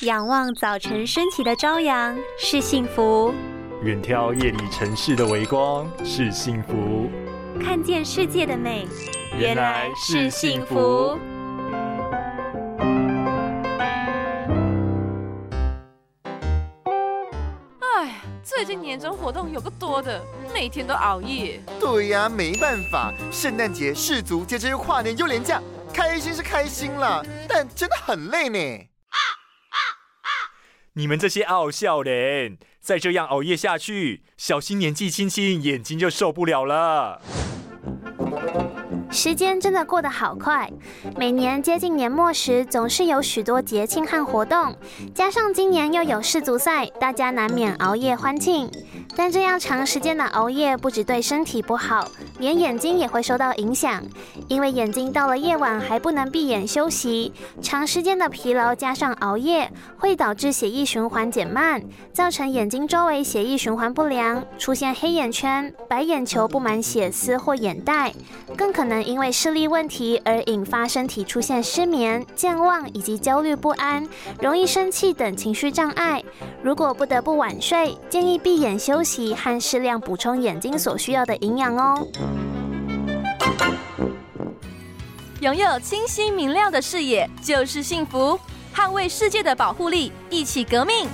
仰望早晨升起的朝阳是幸福，远眺夜里城市的微光是幸福，看见世界的美原来是幸福。哎，最近年终活动有个多的，每天都熬夜。对呀，没办法，圣诞节、世足，接着又跨年又连假，开心是开心了，但真的很累呢。你们这些傲笑人，再这样熬夜下去，小心年纪轻轻眼睛就受不了了。时间真的过得好快，每年接近年末时，总是有许多节庆和活动，加上今年又有世足赛，大家难免熬夜欢庆。但这样长时间的熬夜，不止对身体不好，连眼睛也会受到影响。因为眼睛到了夜晚还不能闭眼休息，长时间的疲劳加上熬夜，会导致血液循环减慢，造成眼睛周围血液循环不良，出现黑眼圈、白眼球布满血丝或眼袋，更可能因为视力问题而引发身体出现失眠、健忘以及焦虑不安、容易生气等情绪障碍。如果不得不晚睡，建议闭眼休息和适量补充眼睛所需要的营养哦。拥有清晰明亮的视野就是幸福，捍卫世界的保护力，一起革命。